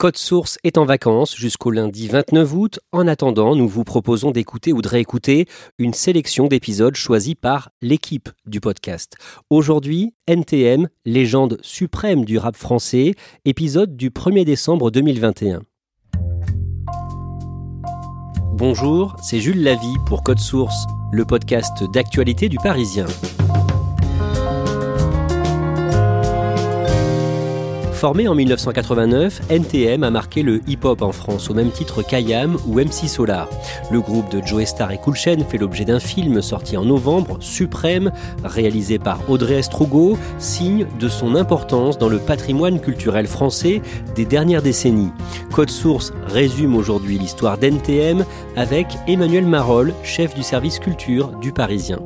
Code Source est en vacances jusqu'au lundi 29 août. En attendant, nous vous proposons d'écouter ou de réécouter une sélection d'épisodes choisis par l'équipe du podcast. Aujourd'hui, NTM, légende suprême du rap français, épisode du 1er décembre 2021. Bonjour, c'est Jules Lavie pour Code Source, le podcast d'actualité du Parisien. Formé en 1989, NTM a marqué le hip-hop en France au même titre qu'IAM ou MC Solar. Le groupe de Joe Star et Cool Chain fait l'objet d'un film sorti en novembre, Suprême, réalisé par Audrey Estrugo, signe de son importance dans le patrimoine culturel français des dernières décennies. Code Source résume aujourd'hui l'histoire d'NTM avec Emmanuel Marolles, chef du service culture du Parisien.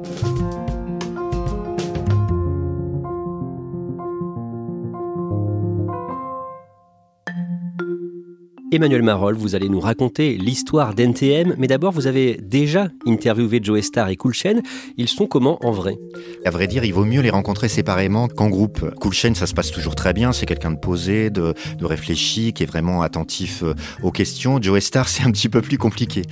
Emmanuel Marolles, vous allez nous raconter l'histoire d'NTM, mais d'abord vous avez déjà interviewé Joe Star et Cool Chain. Ils sont comment en vrai? À vrai dire, il vaut mieux les rencontrer séparément qu'en groupe. Cool Chain, ça se passe toujours très bien. C'est quelqu'un de posé, de, réfléchi, qui est vraiment attentif euh, aux questions. Joe Star, c'est un petit peu plus compliqué.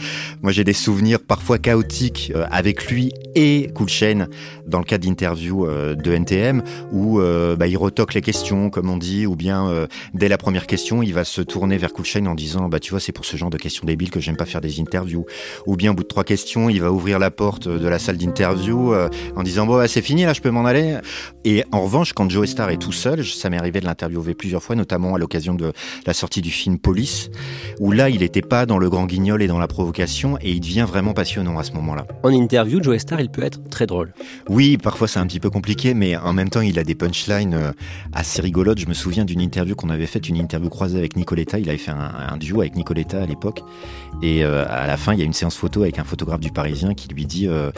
Moi, j'ai des souvenirs parfois chaotiques euh, avec lui et Cool Chain dans le cadre d'interviews euh, de NTM où bah, il retoque les questions, comme on dit, ou bien dès la première question, il va se tourner vers Cool Chain en disant bah tu vois c'est pour ce genre de questions débiles que j'aime pas faire des interviews. Ou bien au bout de trois questions il va ouvrir la porte de la salle d'interview euh, en disant bon bah, c'est fini là je peux m'en aller. Et en revanche quand Joe Star est tout seul ça m'est arrivé de l'interviewer plusieurs fois notamment à l'occasion de la sortie du film Police où là il était pas dans le grand guignol et dans la provocation et il devient vraiment passionnant à ce moment-là. En interview Joe Star il peut être très drôle. Oui parfois c'est un petit peu compliqué mais en même temps il a des punchlines euh, assez rigolotes. Je me souviens d'une interview qu'on avait faite une interview croisée avec Nicoletta. Il avait fait un, un duo avec Nicoletta à l'époque. Et euh, à la fin, il y a une séance photo avec un photographe du Parisien qui lui dit euh,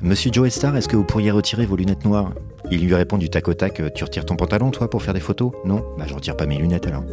Monsieur Joe Star, est-ce que vous pourriez retirer vos lunettes noires? Il lui répond du tac au tac Tu retires ton pantalon, toi, pour faire des photos? Non? Bah, je retire pas mes lunettes alors.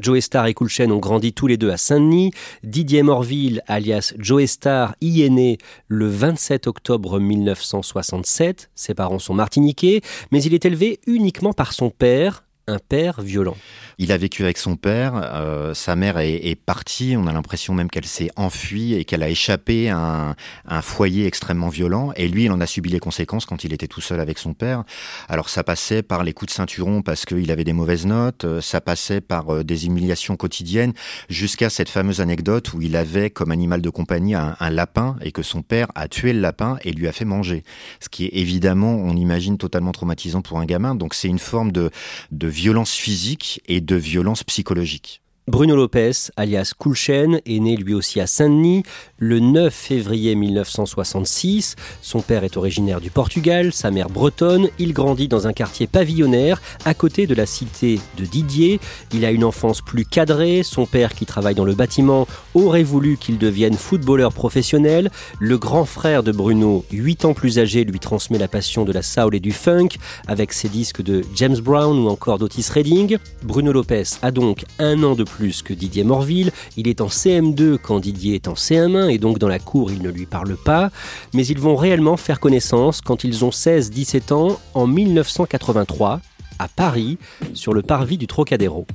Joe Star et Chain ont grandi tous les deux à Saint-Denis. Didier Morville, alias Joe Star, y est né le 27 octobre 1967. Ses parents sont martiniquais, mais il est élevé uniquement par son père, un père violent. Il a vécu avec son père, euh, sa mère est, partie, on a l'impression même qu'elle s'est enfuie et qu'elle a échappé à un, foyer extrêmement violent, et lui, il en a subi les conséquences quand il était tout seul avec son père. Alors ça passait par les coups de ceinturon parce qu'il avait des mauvaises notes, euh, ça passait par euh, des humiliations quotidiennes, jusqu'à cette fameuse anecdote où il avait comme animal de compagnie un, un, lapin, et que son père a tué le lapin et lui a fait manger. Ce qui est évidemment, on imagine, totalement traumatisant pour un gamin, donc c'est une forme de, de violence physique et de violence psychologique. Bruno Lopez, alias Coulchen, est né lui aussi à Saint-Denis le 9 février 1966. Son père est originaire du Portugal, sa mère bretonne. Il grandit dans un quartier pavillonnaire à côté de la cité de Didier. Il a une enfance plus cadrée. Son père, qui travaille dans le bâtiment, aurait voulu qu'il devienne footballeur professionnel. Le grand frère de Bruno, 8 ans plus âgé, lui transmet la passion de la soul et du funk avec ses disques de James Brown ou encore d'Otis Redding. Bruno Lopez a donc un an de plus que Didier Morville. Il est en CM2 quand Didier est en CM1 et donc dans la cour il ne lui parle pas. Mais ils vont réellement faire connaissance quand ils ont 16-17 ans en 1983 à Paris sur le parvis du Trocadéro.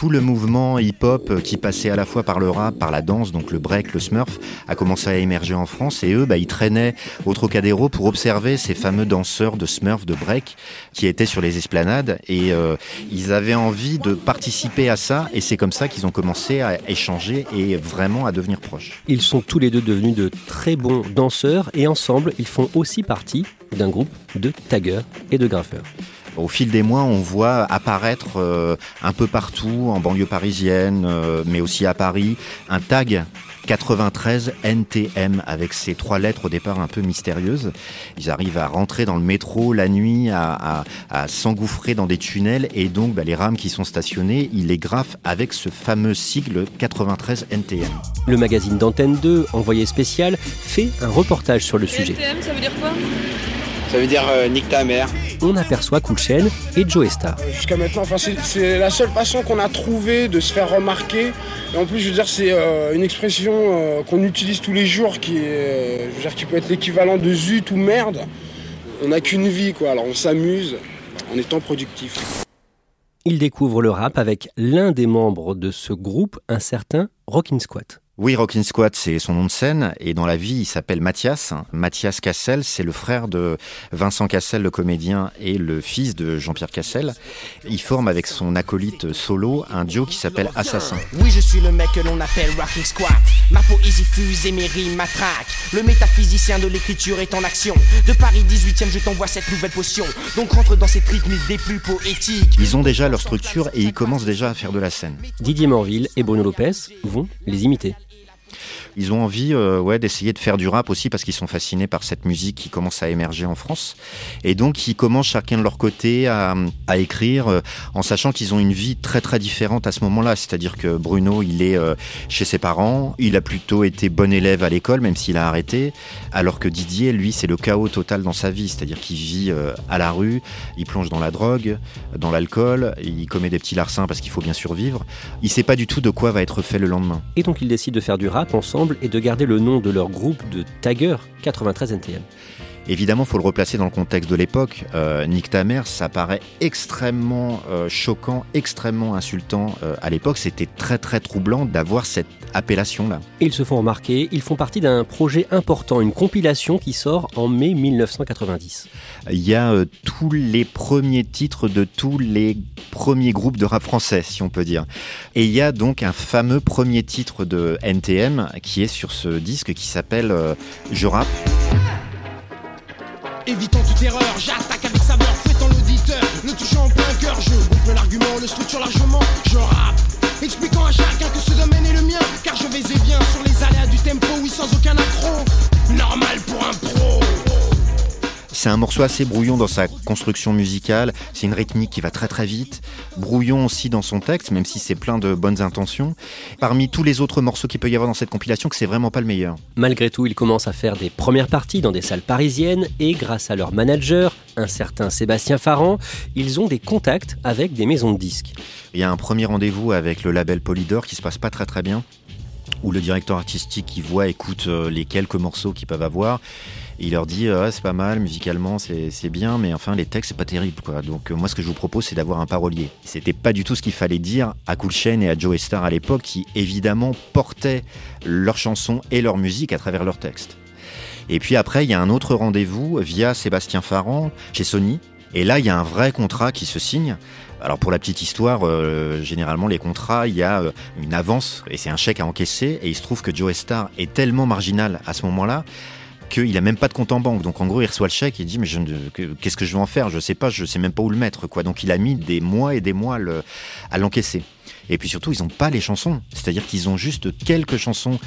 Tout le mouvement hip-hop qui passait à la fois par le rap, par la danse, donc le break, le smurf, a commencé à émerger en France. Et eux, bah, ils traînaient au Trocadéro pour observer ces fameux danseurs de smurf, de break, qui étaient sur les esplanades. Et euh, ils avaient envie de participer à ça. Et c'est comme ça qu'ils ont commencé à échanger et vraiment à devenir proches. Ils sont tous les deux devenus de très bons danseurs et ensemble, ils font aussi partie d'un groupe de taggeurs et de graffeurs. Au fil des mois, on voit apparaître euh, un peu partout, en banlieue parisienne, euh, mais aussi à Paris, un tag 93 NTM avec ces trois lettres au départ un peu mystérieuses. Ils arrivent à rentrer dans le métro la nuit, à, s'engouffrer dans des tunnels et donc bah, les rames qui sont stationnées, ils les graffent avec ce fameux sigle 93 NTM. Le magazine d'Antenne 2, envoyé spécial, fait un reportage sur le sujet. NTM, ça veut dire quoi? Ça veut dire euh, nique ta mère. On aperçoit Coolchen et Joe Star. Jusqu'à maintenant, enfin, c'est la seule façon qu'on a trouvé de se faire remarquer. Et en plus, je veux dire, c'est euh, une expression euh, qu'on utilise tous les jours qui, est, je veux dire, qui peut être l'équivalent de zut ou merde. On n'a qu'une vie, quoi. Alors on s'amuse en étant productif. Il découvre le rap avec l'un des membres de ce groupe, un certain Rockin' Squat. Oui, Rockin' Squat, c'est son nom de scène. Et dans la vie, il s'appelle Mathias. Mathias Cassel, c'est le frère de Vincent Cassel, le comédien, et le fils de Jean-Pierre Cassel. Il forme avec son acolyte solo un duo qui s'appelle Assassin. Oui, je suis le mec que l'on appelle Rockin' Squat. Ma poésie fuse et mes rimes m'attraquent. Le métaphysicien de l'écriture est en action. De Paris 18e, je t'envoie cette nouvelle potion. Donc rentre dans cette rythmique des plus poétiques. Ils ont déjà leur structure et ils commencent déjà à faire de la scène. Didier Morville et Bruno Lopez vont les imiter. Ils ont envie euh, ouais, d'essayer de faire du rap aussi parce qu'ils sont fascinés par cette musique qui commence à émerger en France. Et donc, ils commencent chacun de leur côté à, écrire euh, en sachant qu'ils ont une vie très très différente à ce moment-là. C'est-à-dire que Bruno, il est euh, chez ses parents, il a plutôt été bon élève à l'école, même s'il a arrêté, alors que Didier, lui, c'est le chaos total dans sa vie. C'est-à-dire qu'il vit à la rue, il plonge dans la drogue, dans l'alcool, il commet des petits larcins parce qu'il faut bien survivre. Il sait pas du tout de quoi va être fait le lendemain. Et donc, il décide de faire du rap ensemble et de garder le nom de leur groupe de taggers 93 NTM. Évidemment, il faut le replacer dans le contexte de l'époque. Euh, Nick ta mère, ça paraît extrêmement euh, choquant, extrêmement insultant euh, à l'époque. C'était très très troublant d'avoir cette appellation-là. Ils se font remarquer, ils font partie d'un projet important, une compilation qui sort en mai 1990. Il y a euh, tous les premiers titres de tous les premiers groupes de rap français, si on peut dire. Et il y a donc un fameux premier titre de NTM qui est sur ce disque qui s'appelle Je rappe. Évitant toute erreur, j'attaque avec saveur, fouettant l'auditeur, le touchant en plein cœur, je gonfle l'argument, le structure largement, je rappe, expliquant à chacun que C'est un morceau assez brouillon dans sa construction musicale, c'est une rythmique qui va très très vite, brouillon aussi dans son texte, même si c'est plein de bonnes intentions. Parmi tous les autres morceaux qu'il peut y avoir dans cette compilation, que c'est vraiment pas le meilleur. Malgré tout, ils commencent à faire des premières parties dans des salles parisiennes et grâce à leur manager, un certain Sébastien Farran, ils ont des contacts avec des maisons de disques. Il y a un premier rendez-vous avec le label Polydor qui se passe pas très très bien où le directeur artistique qui voit, écoute euh, les quelques morceaux qu'ils peuvent avoir il leur dit ah, c'est pas mal, musicalement c'est bien, mais enfin les textes c'est pas terrible. Donc euh, moi ce que je vous propose c'est d'avoir un parolier. C'était pas du tout ce qu'il fallait dire à Cool Chain et à Joe Star à l'époque qui évidemment portaient leurs chansons et leur musique à travers leurs textes. Et puis après il y a un autre rendez-vous via Sébastien Farran chez Sony. Et là il y a un vrai contrat qui se signe alors pour la petite histoire, euh, généralement les contrats, il y a une avance et c'est un chèque à encaisser. Et il se trouve que Joe Star est tellement marginal à ce moment-là qu'il a même pas de compte en banque. Donc en gros, il reçoit le chèque il dit mais qu'est-ce que je vais en faire? Je sais pas, je sais même pas où le mettre quoi. Donc il a mis des mois et des mois à l'encaisser. Et puis surtout, ils n'ont pas les chansons. C'est-à-dire qu'ils ont juste quelques chansons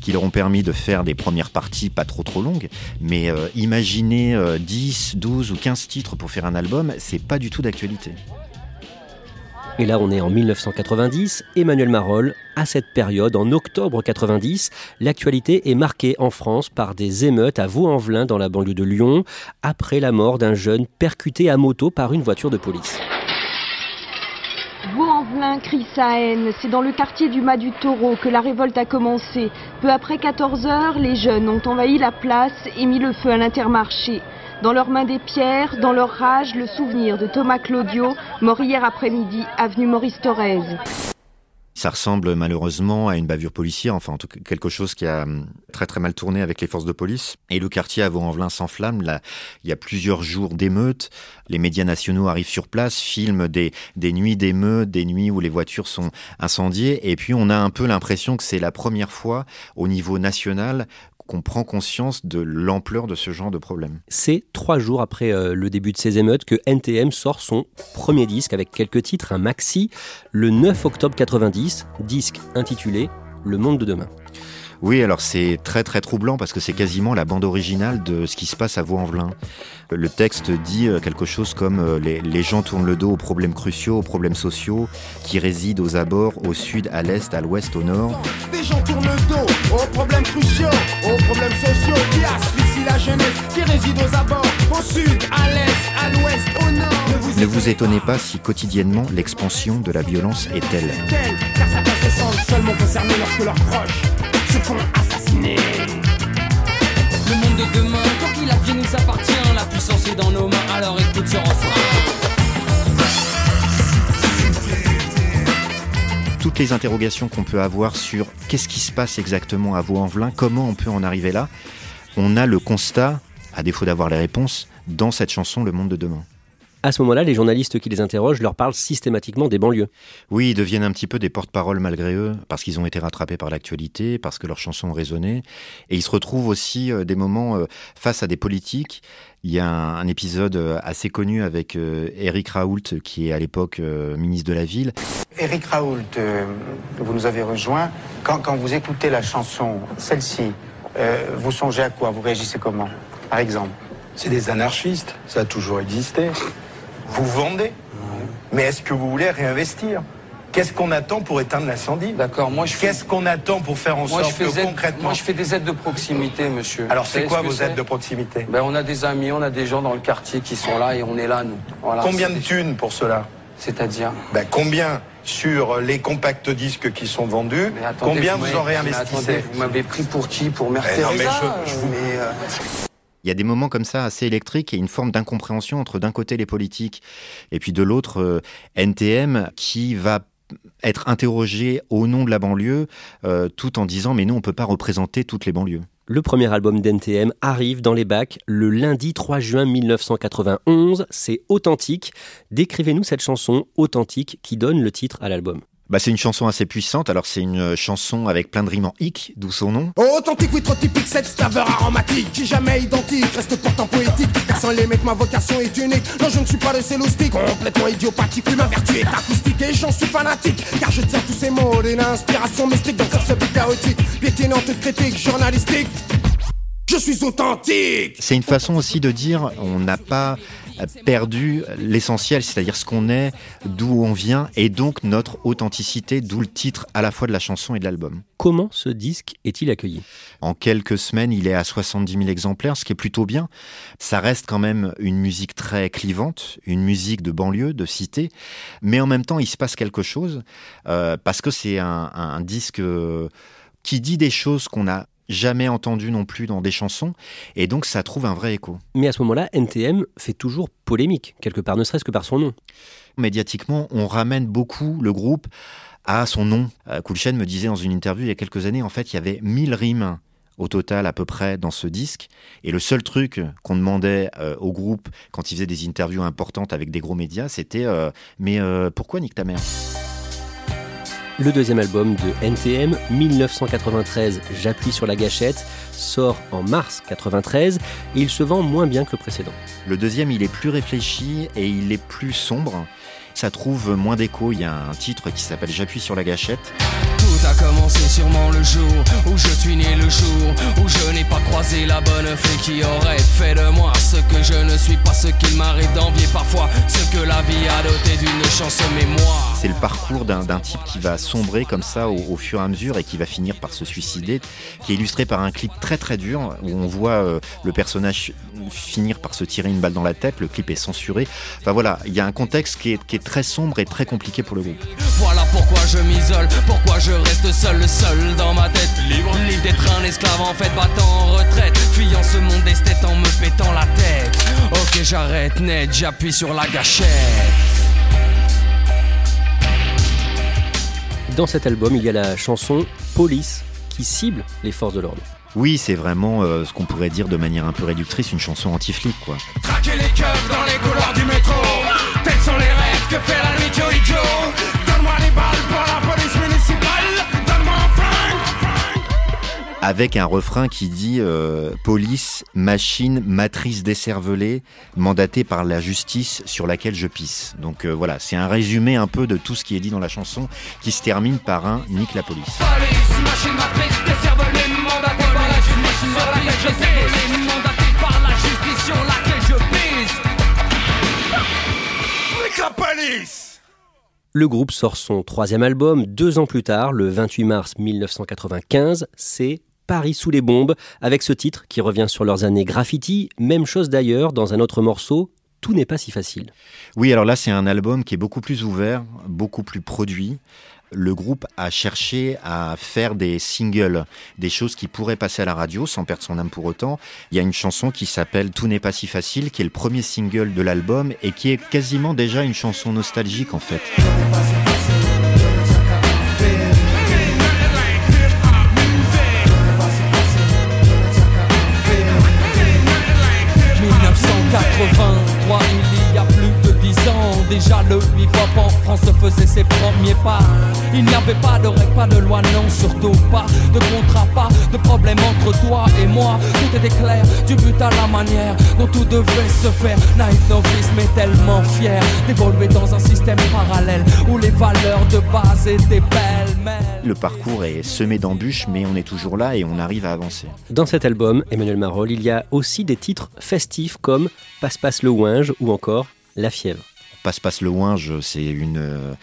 qui leur ont permis de faire des premières parties pas trop trop longues. Mais euh, imaginer 10, euh, 12 ou 15 titres pour faire un album, c'est pas du tout d'actualité. Et là, on est en 1990. Emmanuel Marolles, à cette période, en octobre 90, l'actualité est marquée en France par des émeutes à Vaux-en-Velin dans la banlieue de Lyon, après la mort d'un jeune percuté à moto par une voiture de police. Vaux-en-Velin crie sa haine. C'est dans le quartier du Mas du Taureau que la révolte a commencé. Peu après 14 heures, les jeunes ont envahi la place et mis le feu à l'intermarché. Dans leurs mains des pierres, dans leur rage, le souvenir de Thomas Claudio, mort hier après-midi, avenue Maurice Thorez. Ça ressemble malheureusement à une bavure policière, enfin en tout cas quelque chose qui a hum, très très mal tourné avec les forces de police. Et le quartier à Vaux-en-Velin s'enflamme. Là, il y a plusieurs jours d'émeutes. Les médias nationaux arrivent sur place, filment des, des nuits d'émeutes, des nuits où les voitures sont incendiées. Et puis on a un peu l'impression que c'est la première fois au niveau national qu'on prend conscience de l'ampleur de ce genre de problème. C'est trois jours après euh, le début de ces émeutes que NTM sort son premier disque avec quelques titres, un maxi, le 9 octobre 90, disque intitulé Le monde de demain. Oui, alors c'est très très troublant parce que c'est quasiment la bande originale de ce qui se passe à Vaux-en-Velin. Le texte dit euh, quelque chose comme euh, les, les, gens tournent le dos aux problèmes cruciaux, aux problèmes sociaux qui résident aux abords, au sud, à l'est, à l'ouest, au nord. Des gens tournent le dos aux problèmes cruciaux, aux problèmes sociaux qui asphyxient la jeunesse, qui résident aux abords, au sud, à l'est, à l'ouest, au nord. Ne vous, ne vous étonnez pas si quotidiennement l'expansion de la violence est telle. Car certains se sentent seulement concernés lorsque leurs proches se font assassiner. Le monde de demain, quand il a bien nous appartient, la puissance est dans nos mains, alors écoute ce refrain. Toutes les interrogations qu'on peut avoir sur qu'est-ce qui se passe exactement à Vaux-en-Velin, comment on peut en arriver là, on a le constat, à défaut d'avoir les réponses, dans cette chanson Le monde de demain. À ce moment-là, les journalistes qui les interrogent leur parlent systématiquement des banlieues. Oui, ils deviennent un petit peu des porte-parole malgré eux, parce qu'ils ont été rattrapés par l'actualité, parce que leurs chansons ont résonné. Et ils se retrouvent aussi euh, des moments euh, face à des politiques. Il y a un, un épisode euh, assez connu avec euh, Éric Raoult, qui est à l'époque euh, ministre de la Ville. Éric Raoult, euh, vous nous avez rejoint. Quand, quand vous écoutez la chanson, celle-ci, euh, vous songez à quoi? Vous réagissez comment Par exemple? C'est des anarchistes, ça a toujours existé. Vous vendez, mais est-ce que vous voulez réinvestir? Qu'est-ce qu'on attend pour éteindre l'incendie? D'accord, moi je fais... Qu'est-ce qu'on attend pour faire en sorte que concrètement... Moi je fais des aides de proximité, monsieur. Alors Vous c'est quoi ce vos aides de proximité? Ben, On a des amis, on a des gens dans le quartier qui sont là et on est là, nous. Voilà, Combien de des- thunes pour cela? C'est-à-dire? Ben, Combien sur les compacts disques qui sont vendus? Attendez, Combien vous m'avez- en réinvestissez? attendez, Vous m'avez pris pour qui? Pour Mère Eh non, mais je- je vous- mais, euh, Il y a des moments comme ça assez électriques et une forme d'incompréhension entre d'un côté les politiques et puis de l'autre euh, NTM qui va être interrogé au nom de la banlieue euh, tout en disant mais nous on peut pas représenter toutes les banlieues. Le premier album d'NTM arrive dans les bacs le lundi 3 juin 1991. C'est authentique. Décrivez-nous cette chanson authentique qui donne le titre à l'album. Bah, c'est une chanson assez puissante, alors c'est une chanson avec plein de rimes en hic, d'où son nom. Authentique, oui, trop typique, cette saveur aromatique qui jamais identique, reste pourtant poétique. Car sans les mecs, ma vocation est unique. Non, je ne suis pas de céloustique, complètement idiopathique. Oui, ma vertu est acoustique et j'en suis fanatique. Car je tiens tous ces mots d'une inspiration mystique. Donc ce beat chaotique, piétinante critique journalistique, je suis authentique. C'est une façon aussi de dire on n'a pas perdu l'essentiel, c'est-à-dire ce qu'on est, d'où on vient, et donc notre authenticité, d'où le titre à la fois de la chanson et de l'album. Comment ce disque est-il accueilli? En quelques semaines, il est à 70 000 exemplaires, ce qui est plutôt bien. Ça reste quand même une musique très clivante, une musique de banlieue, de cité, mais en même temps, il se passe quelque chose, euh, parce que c'est un, un disque euh, qui dit des choses qu'on n'a jamais entendues non plus dans des chansons, et donc ça trouve un vrai écho. Mais à ce moment-là, NTM fait toujours polémique, quelque part, ne serait-ce que par son nom. Médiatiquement, on ramène beaucoup le groupe à son nom. Euh, Cool Chain me disait dans une interview il y a quelques années, en fait, il y avait 1000 rimes au total à peu près dans ce disque. Et le seul truc qu'on demandait euh, au groupe quand il faisait des interviews importantes avec des gros médias, c'était euh, Mais euh, pourquoi nique ta mère? Le deuxième album de NTM, 1993, J'appuie sur la gâchette, sort en mars 93 et il se vend moins bien que le précédent. Le deuxième, il est plus réfléchi et il est plus sombre. Ça trouve moins d'écho. Il y a un titre qui s'appelle J'appuie sur la gâchette. A commencé sûrement le jour où je suis né, le jour où je n'ai pas croisé la bonne fée qui aurait fait de moi ce que je ne suis pas, ce qu'il m'arrive d'envier parfois, ce que la vie a doté d'une chance mémoire. C'est le parcours d'un type qui va sombrer comme ça au, au fur et à mesure et qui va finir par se suicider, qui est illustré par un clip très très dur où on voit euh, le personnage finir par se tirer une balle dans la tête. Le clip est censuré. Enfin voilà, il y a un contexte qui est, qui est très sombre et très compliqué pour le groupe. Voilà pourquoi je m'isole, pourquoi je reste seul, seul dans ma tête. Libre, libre d'être un esclave en fait, battant en retraite. Fuyant ce monde d'esthète en me pétant la tête. Ok, j'arrête net, j'appuie sur la gâchette. Dans cet album, il y a la chanson Police qui cible les forces de l'ordre. Oui, c'est vraiment euh, ce qu'on pourrait dire de manière un peu réductrice, une chanson anti-flic, quoi. Traquer les keufs dans les couloirs du métro. Tels sont les rêves que fait Avec un refrain qui dit euh, Police, machine, matrice décervelée, mandatée par la justice sur laquelle je pisse. Donc euh, voilà, c'est un résumé un peu de tout ce qui est dit dans la chanson, qui se termine par un Nique la police. Police, machine, matrice, décervelée, mandatée par la justice sur laquelle je pisse. Mandatée par la justice sur laquelle je pisse. Nique la police Le groupe sort son troisième album deux ans plus tard, le 28 mars 1995. C'est Paris sous les bombes, avec ce titre qui revient sur leurs années graffiti. Même chose d'ailleurs dans un autre morceau, Tout n'est pas si facile. Oui, alors là, c'est un album qui est beaucoup plus ouvert, beaucoup plus produit. Le groupe a cherché à faire des singles, des choses qui pourraient passer à la radio sans perdre son âme pour autant. Il y a une chanson qui s'appelle Tout n'est pas si facile, qui est le premier single de l'album et qui est quasiment déjà une chanson nostalgique en fait. Déjà le hip-hop en France faisait ses premiers pas. Il n'y avait pas de règles, pas de loi, non, surtout pas de contrat, pas de problème entre toi et moi. Tout était clair, du but à la manière dont tout devait se faire. Naïf novice, mais tellement fier d'évoluer dans un système parallèle où les valeurs de base étaient pêle-mêle. Le parcours est semé d'embûches, mais on est toujours là et on arrive à avancer. Dans cet album, Emmanuel Marolles, il y a aussi des titres festifs comme Passe-Passe le Ouinge ou encore La Fièvre. Passe-Passe le Ouinge, c'est une, euh,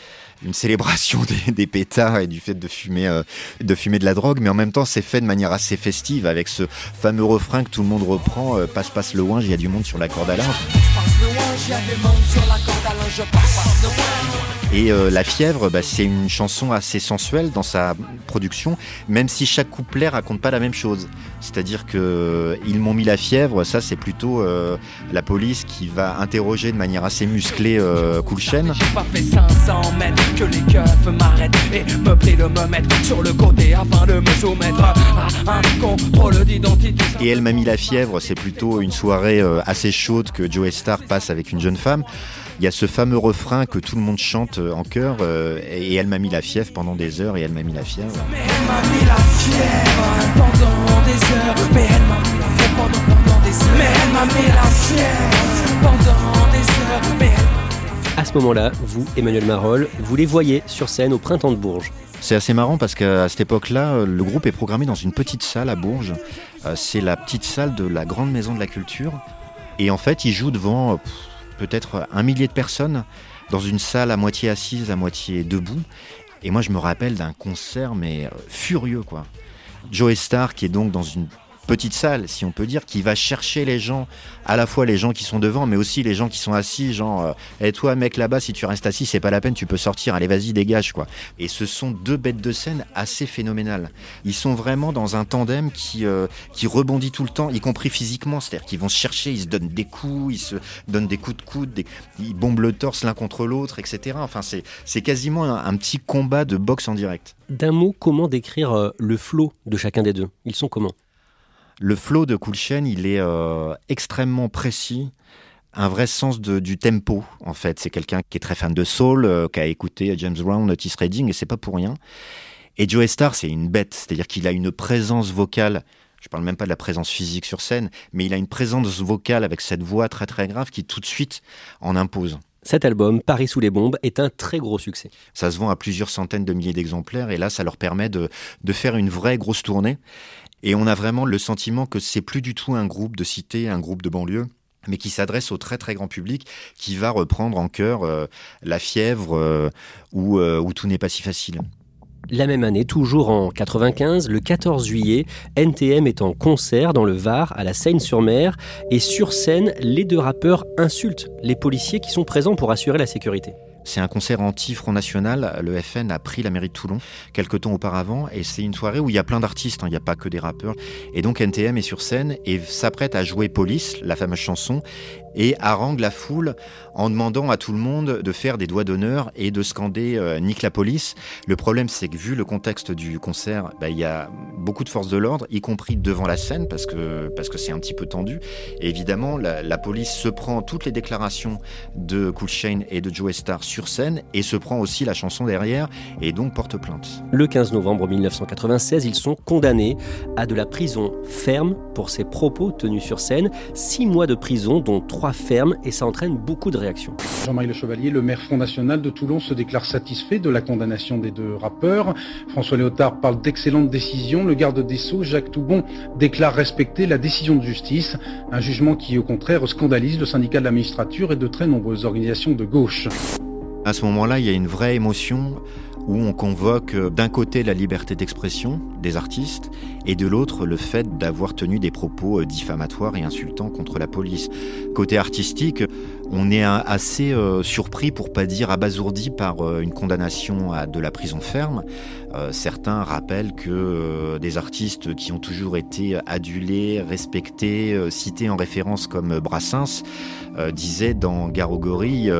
une célébration des, pétards et du fait de fumer, euh, de fumer de la drogue, mais en même temps, c'est fait de manière assez festive avec ce fameux refrain que tout le monde reprend euh, Passe-Passe le Ouinge, il y a du monde sur la corde à linge. Passe le ouinge, y a des monde sur la corde à linge, passe, passe. Et euh, La Fièvre, bah, c'est une chanson assez sensuelle dans sa production, même si chaque couplet raconte pas la même chose. C'est-à-dire que euh, ils m'ont mis la fièvre, ça c'est plutôt euh, la police qui va interroger de manière assez musclée euh, Cool Chain. J'ai pas fait 500 mètres que les keufs m'arrêtent et me prient de me mettre sur le côté afin de me soumettre à un contrôle d'identité. Et Elle m'a mis la fièvre, c'est plutôt une soirée euh, assez chaude que Joe Star passe avec une jeune femme. Il y a ce fameux refrain que tout le monde chante euh, en chœur, euh, et elle m'a mis la fièvre pendant des heures, et elle m'a mis la fièvre. Mais elle m'a mis la fièvre pendant des heures. Mais elle m'a mis la fièvre pendant, pendant des heures. Mais elle m'a mis la fièvre pendant des heures. Mais elle À ce moment-là, vous, Emmanuel Marolles, vous les voyez sur scène au printemps de Bourges. C'est assez marrant parce qu'à cette époque-là, euh, le groupe est programmé dans une petite salle à Bourges. C'est la petite salle de la Grande Maison de la Culture. Et en fait, ils jouent devant peut-être un millier de personnes dans une salle à moitié assise, à moitié debout. Et moi, je me rappelle d'un concert, mais euh, furieux, quoi. Joe Star, qui est donc dans une petite salle, si on peut dire, qui va chercher les gens, à la fois les gens qui sont devant, mais aussi les gens qui sont assis, genre, euh, Eh, toi, mec, là-bas, si tu restes assis, c'est pas la peine, tu peux sortir, allez, vas-y, dégage, quoi. Et ce sont deux bêtes de scène assez phénoménales. Ils sont vraiment dans un tandem qui, euh, qui rebondit tout le temps, y compris physiquement, c'est-à-dire qu'ils vont se chercher, ils se donnent des coups, ils se donnent des coups de coude, des- ils bombent le torse l'un contre l'autre, etc. Enfin, c'est quasiment un, un petit combat de boxe en direct. D'un mot, comment décrire euh, le flow de chacun des deux? Ils sont comment? Le flow de Chain, il est euh, extrêmement précis, un vrai sens du tempo en fait. C'est quelqu'un qui est très fan de soul, euh, qui a écouté James Brown, Otis Redding, et c'est pas pour rien. Et Joe Star, c'est une bête, c'est-à-dire qu'il a une présence vocale. Je parle même pas de la présence physique sur scène, mais il a une présence vocale avec cette voix très très grave qui tout de suite en impose. Cet album, Paris sous les bombes, est un très gros succès. Ça se vend à plusieurs centaines de milliers d'exemplaires et là, ça leur permet de, faire une vraie grosse tournée. Et on a vraiment le sentiment que c'est plus du tout un groupe de cité, un groupe de banlieue mais qui s'adresse au très très grand public, qui va reprendre en chœur euh, La fièvre euh, euh, ou Tout n'est pas si facile. La même année, toujours en 95, le 14 juillet, NTM est en concert dans le Var, à la Seine-sur-Mer, et sur scène, les deux rappeurs insultent les policiers qui sont présents pour assurer la sécurité. C'est un concert anti-Front National. Le FN a pris la mairie de Toulon quelques temps auparavant et c'est une soirée où il y a plein d'artistes, hein, il n'y a pas que des rappeurs. Et donc NTM est sur scène et s'apprête à jouer Police, la fameuse chanson. Et harangue la foule en demandant à tout le monde de faire des doigts d'honneur et de scander euh, Nique la police. Le problème, c'est que vu le contexte du concert, bah, il y a beaucoup de forces de l'ordre, y compris devant la scène, parce que parce que c'est un petit peu tendu. Et évidemment, la, police se prend toutes les déclarations de Cool Shane et de Joe Star sur scène et se prend aussi la chanson derrière et donc porte plainte. Le 15 novembre 1996, ils sont condamnés à de la prison ferme pour ces propos tenus sur scène. Six mois de prison, dont trois fermes, et ça entraîne beaucoup de réactions. Jean-Marie Le Chevalier, le maire Front National de Toulon, se déclare satisfait de la condamnation des deux rappeurs. François Léotard parle d'excellentes décisions. Le garde des Sceaux, Jacques Toubon, déclare respecter la décision de justice. Un jugement qui, au contraire, scandalise le syndicat de la magistrature et de très nombreuses organisations de gauche. À ce moment-là, il y a une vraie émotion où on convoque euh, d'un côté la liberté d'expression des artistes et de l'autre le fait d'avoir tenu des propos euh, diffamatoires et insultants contre la police. Côté artistique, on est assez euh, surpris, pour pas dire abasourdi, par une condamnation à de la prison ferme. certains rappellent que des artistes qui ont toujours été adulés, respectés, cités en référence comme Brassens, disaient dans gorille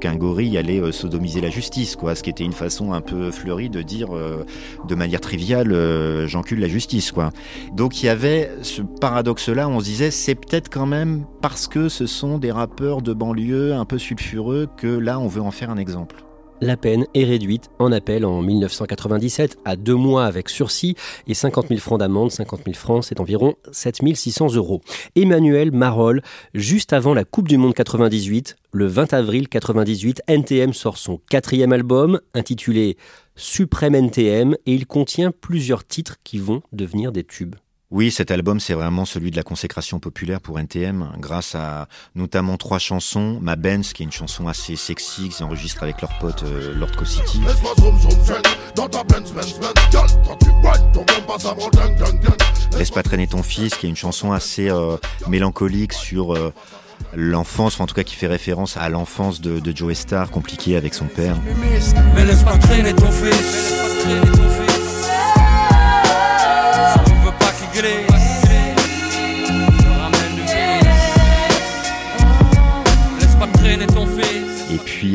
qu'un gorille allait sodomiser la justice, quoi, ce qui était une façon un peu fleuri de dire euh, de manière triviale euh, j'encule la justice quoi. Donc il y avait ce paradoxe là, on se disait c'est peut-être quand même parce que ce sont des rappeurs de banlieue un peu sulfureux que là on veut en faire un exemple. La peine est réduite en appel en 1997 à deux mois avec sursis et 50 000 francs d'amende. 50 000 francs, c'est environ 7 600 euros. Emmanuel Marolles, juste avant la Coupe du Monde 98, le 20 avril 98, NTM sort son quatrième album intitulé Suprême NTM et il contient plusieurs titres qui vont devenir des tubes. Oui, cet album, c'est vraiment celui de la consécration populaire pour NTM, grâce à notamment trois chansons. Ma Benz, qui est une chanson assez sexy, qu'ils enregistrent avec leur pote euh, Lord City. Laisse pas traîner ton fils, qui est une chanson assez euh, mélancolique sur euh, l'enfance, enfin, en tout cas qui fait référence à l'enfance de, de Joe Star, compliquée avec son père. Mais laisse pas traîner ton fils.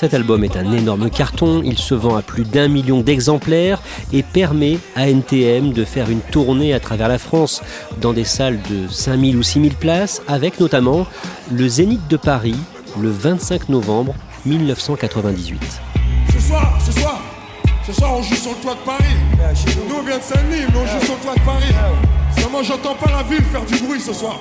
Cet album est un énorme carton, il se vend à plus d'un million d'exemplaires et permet à NTM de faire une tournée à travers la France dans des salles de 5000 ou 6000 places avec notamment le Zénith de Paris le 25 novembre 1998. Ce soir, ce soir, ce soir on joue sur le toit de Paris. Nous on vient de Saint-Denis, mais on joue sur le toit de Paris. Seulement j'entends pas la ville faire du bruit ce soir.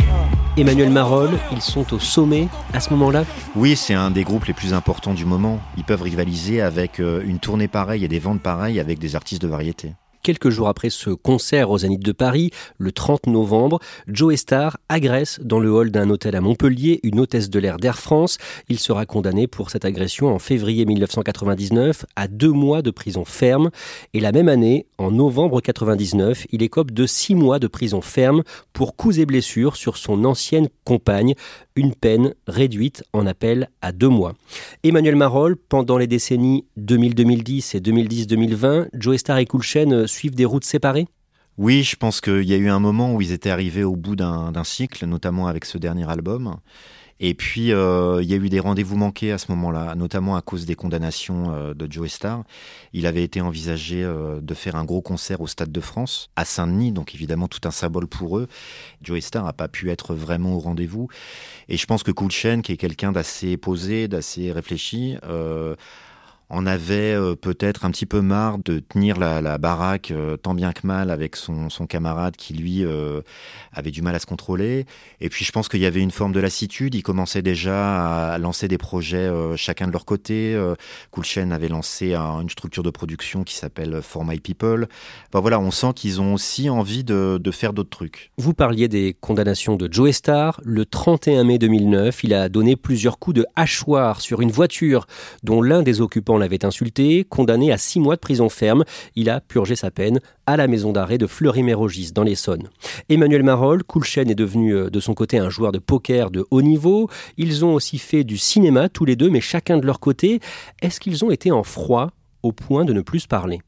Emmanuel Marolles, ils sont au sommet à ce moment-là Oui, c'est un des groupes les plus importants du moment. Ils peuvent rivaliser avec euh, une tournée pareille et des ventes pareilles avec des artistes de variété. Quelques jours après ce concert au Zénith de Paris, le 30 novembre, Joe Star agresse dans le hall d'un hôtel à Montpellier une hôtesse de l'air d'Air France. Il sera condamné pour cette agression en février 1999 à deux mois de prison ferme. Et la même année, en novembre 99, il écope de six mois de prison ferme pour coups et blessures sur son ancienne compagne, une peine réduite en appel à deux mois. Emmanuel Marolles, pendant les décennies 2000-2010 et 2010-2020, Joe Star et Cool suivent des routes séparées? Oui, je pense qu'il y a eu un moment où ils étaient arrivés au bout d'un cycle, notamment avec ce dernier album. Et puis, euh, il y a eu des rendez-vous manqués à ce moment-là, notamment à cause des condamnations euh, de Joe Star. Il avait été envisagé euh, de faire un gros concert au Stade de France, à Saint-Denis, donc évidemment tout un symbole pour eux. Joe Star n'a pas pu être vraiment au rendez-vous. Et je pense que Cool qui est quelqu'un d'assez posé, d'assez réfléchi, en avait euh, peut-être un petit peu marre de tenir la, baraque euh, tant bien que mal avec son, camarade qui lui euh, avait du mal à se contrôler. Et puis je pense qu'il y avait une forme de lassitude. Ils commençaient déjà à lancer des projets chacun de leur côté. Cool Chain avait lancé une structure de production qui s'appelle For My People. Enfin, voilà, on sent qu'ils ont aussi envie de, de faire d'autres trucs. Vous parliez des condamnations de Joe Star. Le 31 mai 2009, il a donné plusieurs coups de hachoir sur une voiture dont l'un des occupants l'avait insulté, condamné à six mois de prison ferme. Il a purgé sa peine à la maison d'arrêt de Fleury-Mérogis, dans l'Essonne. Emmanuel Marolles, Coulchen est devenu euh, de son côté un joueur de poker de haut niveau. Ils ont aussi fait du cinéma tous les deux, mais chacun de leur côté. Est-ce qu'ils ont été en froid au point de ne plus parler?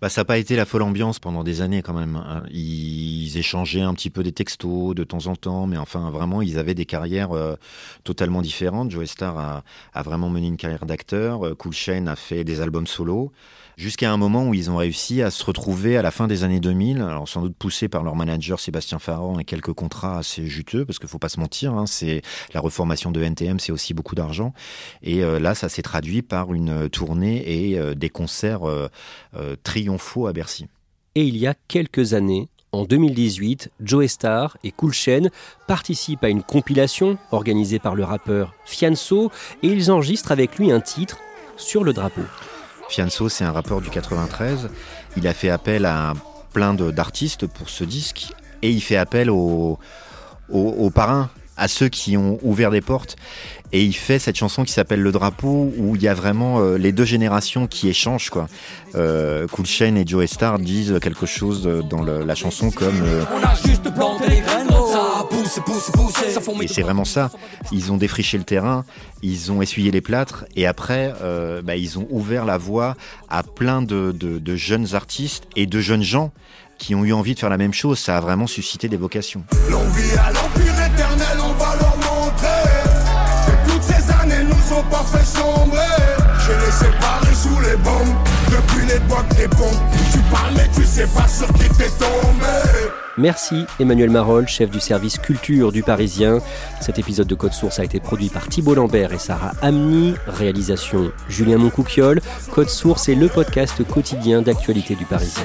Bah, ça n'a pas été la folle ambiance pendant des années quand même. Hein. Ils échangeaient un petit peu des textos de temps en temps, mais enfin vraiment, ils avaient des carrières euh, totalement différentes. Joe Star a, a, vraiment mené une carrière d'acteur. Euh, cool Shane a fait des albums solo jusqu'à un moment où ils ont réussi à se retrouver à la fin des années 2000, alors sans doute poussés par leur manager Sébastien Farran et quelques contrats assez juteux, parce qu'il faut pas se mentir, hein, c'est la reformation de NTM, c'est aussi beaucoup d'argent. Et euh, là, ça s'est traduit par une tournée et des concerts triomphaux à Bercy. Et il y a quelques années, en 2018, Joe Star et Cool Chain participent à une compilation organisée par le rappeur Fianso et ils enregistrent avec lui un titre sur le drapeau. Fianso, c'est un rappeur du 93. Il a fait appel à plein d'artistes pour ce disque et il fait appel aux, aux, parrains, à ceux qui ont ouvert des portes. Et il fait cette chanson qui s'appelle Le Drapeau, où il y a vraiment euh, les deux générations qui échangent. Quoi. Euh, cool Shane et Joe Star disent quelque chose dans la chanson comme... Euh, et c'est vraiment ça. Ils ont défriché le terrain, ils ont essuyé les plâtres et après, euh, bah, ils ont ouvert la voie à plein de, de, jeunes artistes et de jeunes gens qui ont eu envie de faire la même chose. Ça a vraiment suscité des vocations. L'envie à l'empire Merci Emmanuel Marolles, chef du service culture du Parisien. Cet épisode de Code Source a été produit par Thibault Lambert et Sarah Amni. Réalisation Julien Moncouquiole. Code Source est le podcast quotidien d'actualité du Parisien.